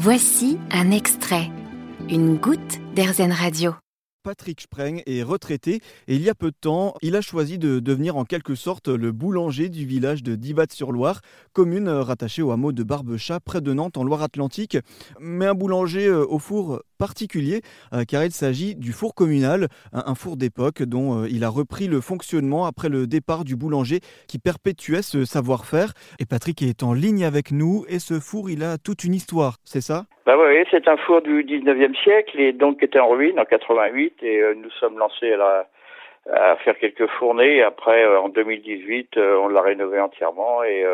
Voici un extrait, une goutte d'Airzen Radio. Patrick Spreng est retraité et il y a peu de temps, il a choisi de devenir en quelque sorte le boulanger du village de Divat-sur-Loire, commune rattachée au hameau de Barbechat près de Nantes en Loire-Atlantique. Mais un boulanger euh, au four particulier euh, car il s'agit du four communal, un four d'époque dont euh, il a repris le fonctionnement après le départ du boulanger qui perpétuait ce savoir-faire. Et Patrick est en ligne avec nous et ce four, il a toute une histoire, c'est ça? Bah oui, c'est un four du 19e siècle et donc était en ruine en 88 et euh, nous sommes lancés à, à, faire quelques fournées. Après, en 2018, on l'a rénové entièrement et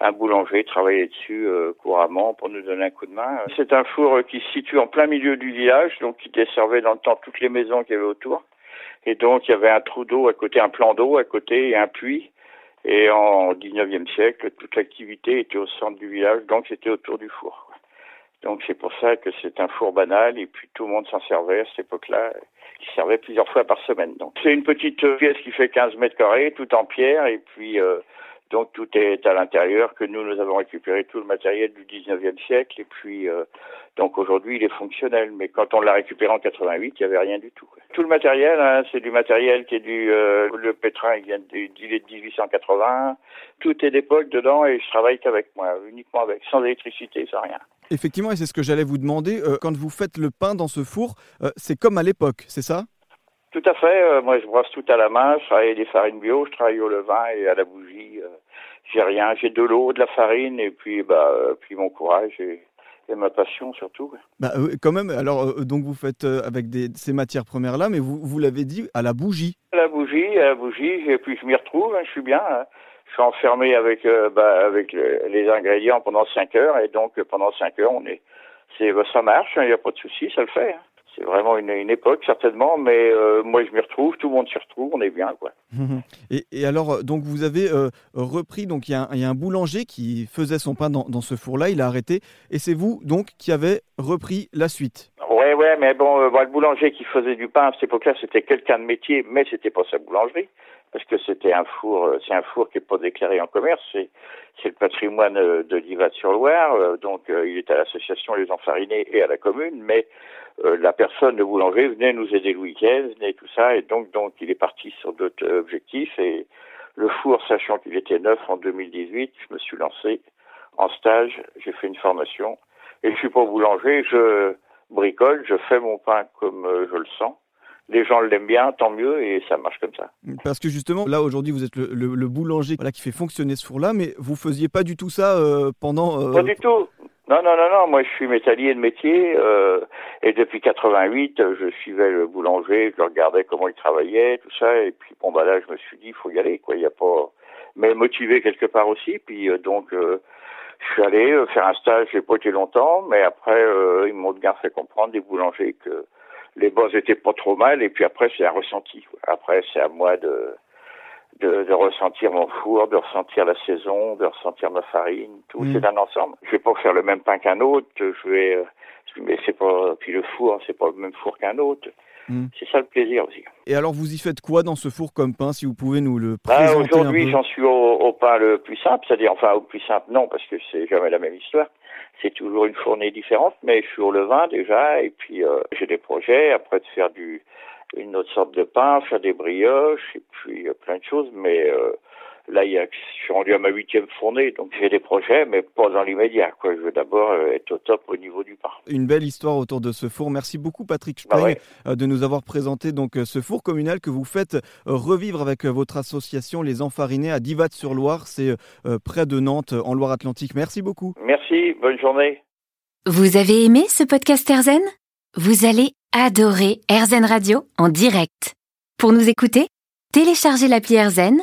un boulanger travaillait dessus couramment pour nous donner un coup de main. C'est un four qui se situe en plein milieu du village, donc qui desservait dans le temps toutes les maisons qu'il y avait autour. Et donc il y avait un trou d'eau à côté, un plan d'eau à côté et un puits. Et en 19e siècle, toute l'activité était au centre du village, donc c'était autour du four. Donc c'est pour ça que c'est un four banal et puis tout le monde s'en servait à cette époque-là. Il servait plusieurs fois par semaine. Donc c'est une petite pièce qui fait 15 mètres carrés, tout en pierre et puis euh, donc tout est à l'intérieur, que nous, nous avons récupéré tout le matériel du 19e siècle. Et puis, euh, donc aujourd'hui, il est fonctionnel. Mais quand on l'a récupéré en 88, il n'y avait rien du tout. Tout le matériel, hein, c'est du matériel qui est du... Euh, le pétrin, il vient de, il est de 1880. Tout est d'époque dedans et je travaille qu'avec moi, uniquement avec, sans électricité, sans rien. Effectivement, et c'est ce que j'allais vous demander. Euh, quand vous faites le pain dans ce four, c'est comme à l'époque, c'est ça? Tout à fait. moi, je brosse tout à la main. Je travaille des farines bio, je travaille au levain et à la bougie j'ai rien, j'ai de l'eau, de la farine et puis bah euh, puis mon courage et, ma passion surtout. Bah euh, quand même. Alors euh, donc vous faites avec des, ces matières premières là, mais vous vous l'avez dit à la bougie. À la bougie, à la bougie et puis je m'y retrouve. Hein, je suis bien. Hein. Je suis enfermé avec bah, avec les ingrédients pendant 5 heures et donc pendant 5 heures on est c'est bah, ça marche. Il n'y a pas de souci, ça le fait c'est vraiment une, une, époque certainement, mais euh, moi je m'y retrouve, tout le monde s'y retrouve, on est bien quoi. et, et, alors euh, donc vous avez euh, repris donc il y, y, a un boulanger qui faisait son pain dans, dans ce four-là, il a arrêté et c'est vous donc qui avez repris la suite. Ouais ouais, mais bon, le boulanger qui faisait du pain à cette époque-là, c'était quelqu'un de métier, mais c'était pas sa boulangerie parce que c'était un four, c'est un four qui est pas déclaré en commerce, c'est le patrimoine de Livat-sur-Loire, donc il est à l'association Les Enfarinés et à la commune, mais euh, la personne, de boulanger, venait nous aider le week-end, venait tout ça, et donc, donc il est parti sur d'autres objectifs. Et le four, sachant qu'il était neuf en 2018, je me suis lancé en stage, j'ai fait une formation, et je suis pas boulanger, je bricole, je fais mon pain comme euh, je le sens. Les gens l'aiment bien, tant mieux, et ça marche comme ça. Parce que justement, là aujourd'hui, vous êtes le, boulanger qui fait fonctionner ce four-là, mais vous faisiez pas du tout ça euh, pendant. Pas du tout. Non, non, non, non. Moi, je suis métallier de métier euh, et depuis 88, je suivais le boulanger, je regardais comment il travaillait, tout ça. Et puis, bon, bah là, je me suis dit, il faut y aller, quoi. Il y a pas, mais motivé quelque part aussi. Puis euh, donc, euh, je suis allé euh, faire un stage. J'ai pas été longtemps, mais après, ils m'ont bien fait comprendre des boulangers que les bosses étaient pas trop mal. Et puis après, c'est un ressenti. Après, c'est à moi de de, de, ressentir mon four, de ressentir la saison, de ressentir ma farine, tout. Mm. C'est un ensemble. Je vais pas faire le même pain qu'un autre. Je vais, euh, mais c'est pas. Puis le four, c'est pas le même four qu'un autre. Mm. C'est ça le plaisir aussi. Et alors, vous y faites quoi dans ce four comme pain, si vous pouvez nous le bah, présenter Aujourd'hui, j'en suis au, au, pain le plus simple, c'est-à-dire, enfin, au plus simple, non, parce que c'est jamais la même histoire. C'est toujours une fournée différente, mais je suis au levain déjà, et puis euh, j'ai des projets après de faire du une autre sorte de pain, faire des brioches et puis euh, plein de choses. Mais euh, là, il y a, je suis rendu à ma huitième fournée, donc j'ai des projets, mais pas dans l'immédiat. Quoi. Je veux d'abord euh, être au top au niveau du pain. Une belle histoire autour de ce four. Merci beaucoup, Patrick bah de nous avoir présenté donc ce four communal que vous faites revivre avec votre association Les Enfarinés à Divat-sur-Loire. C'est près de Nantes, en Loire-Atlantique. Merci beaucoup. Merci. Bonne journée. Vous avez aimé ce podcast Erzen Vous allez adorer AirZen Radio en direct. Pour nous écouter, téléchargez l'appli AirZen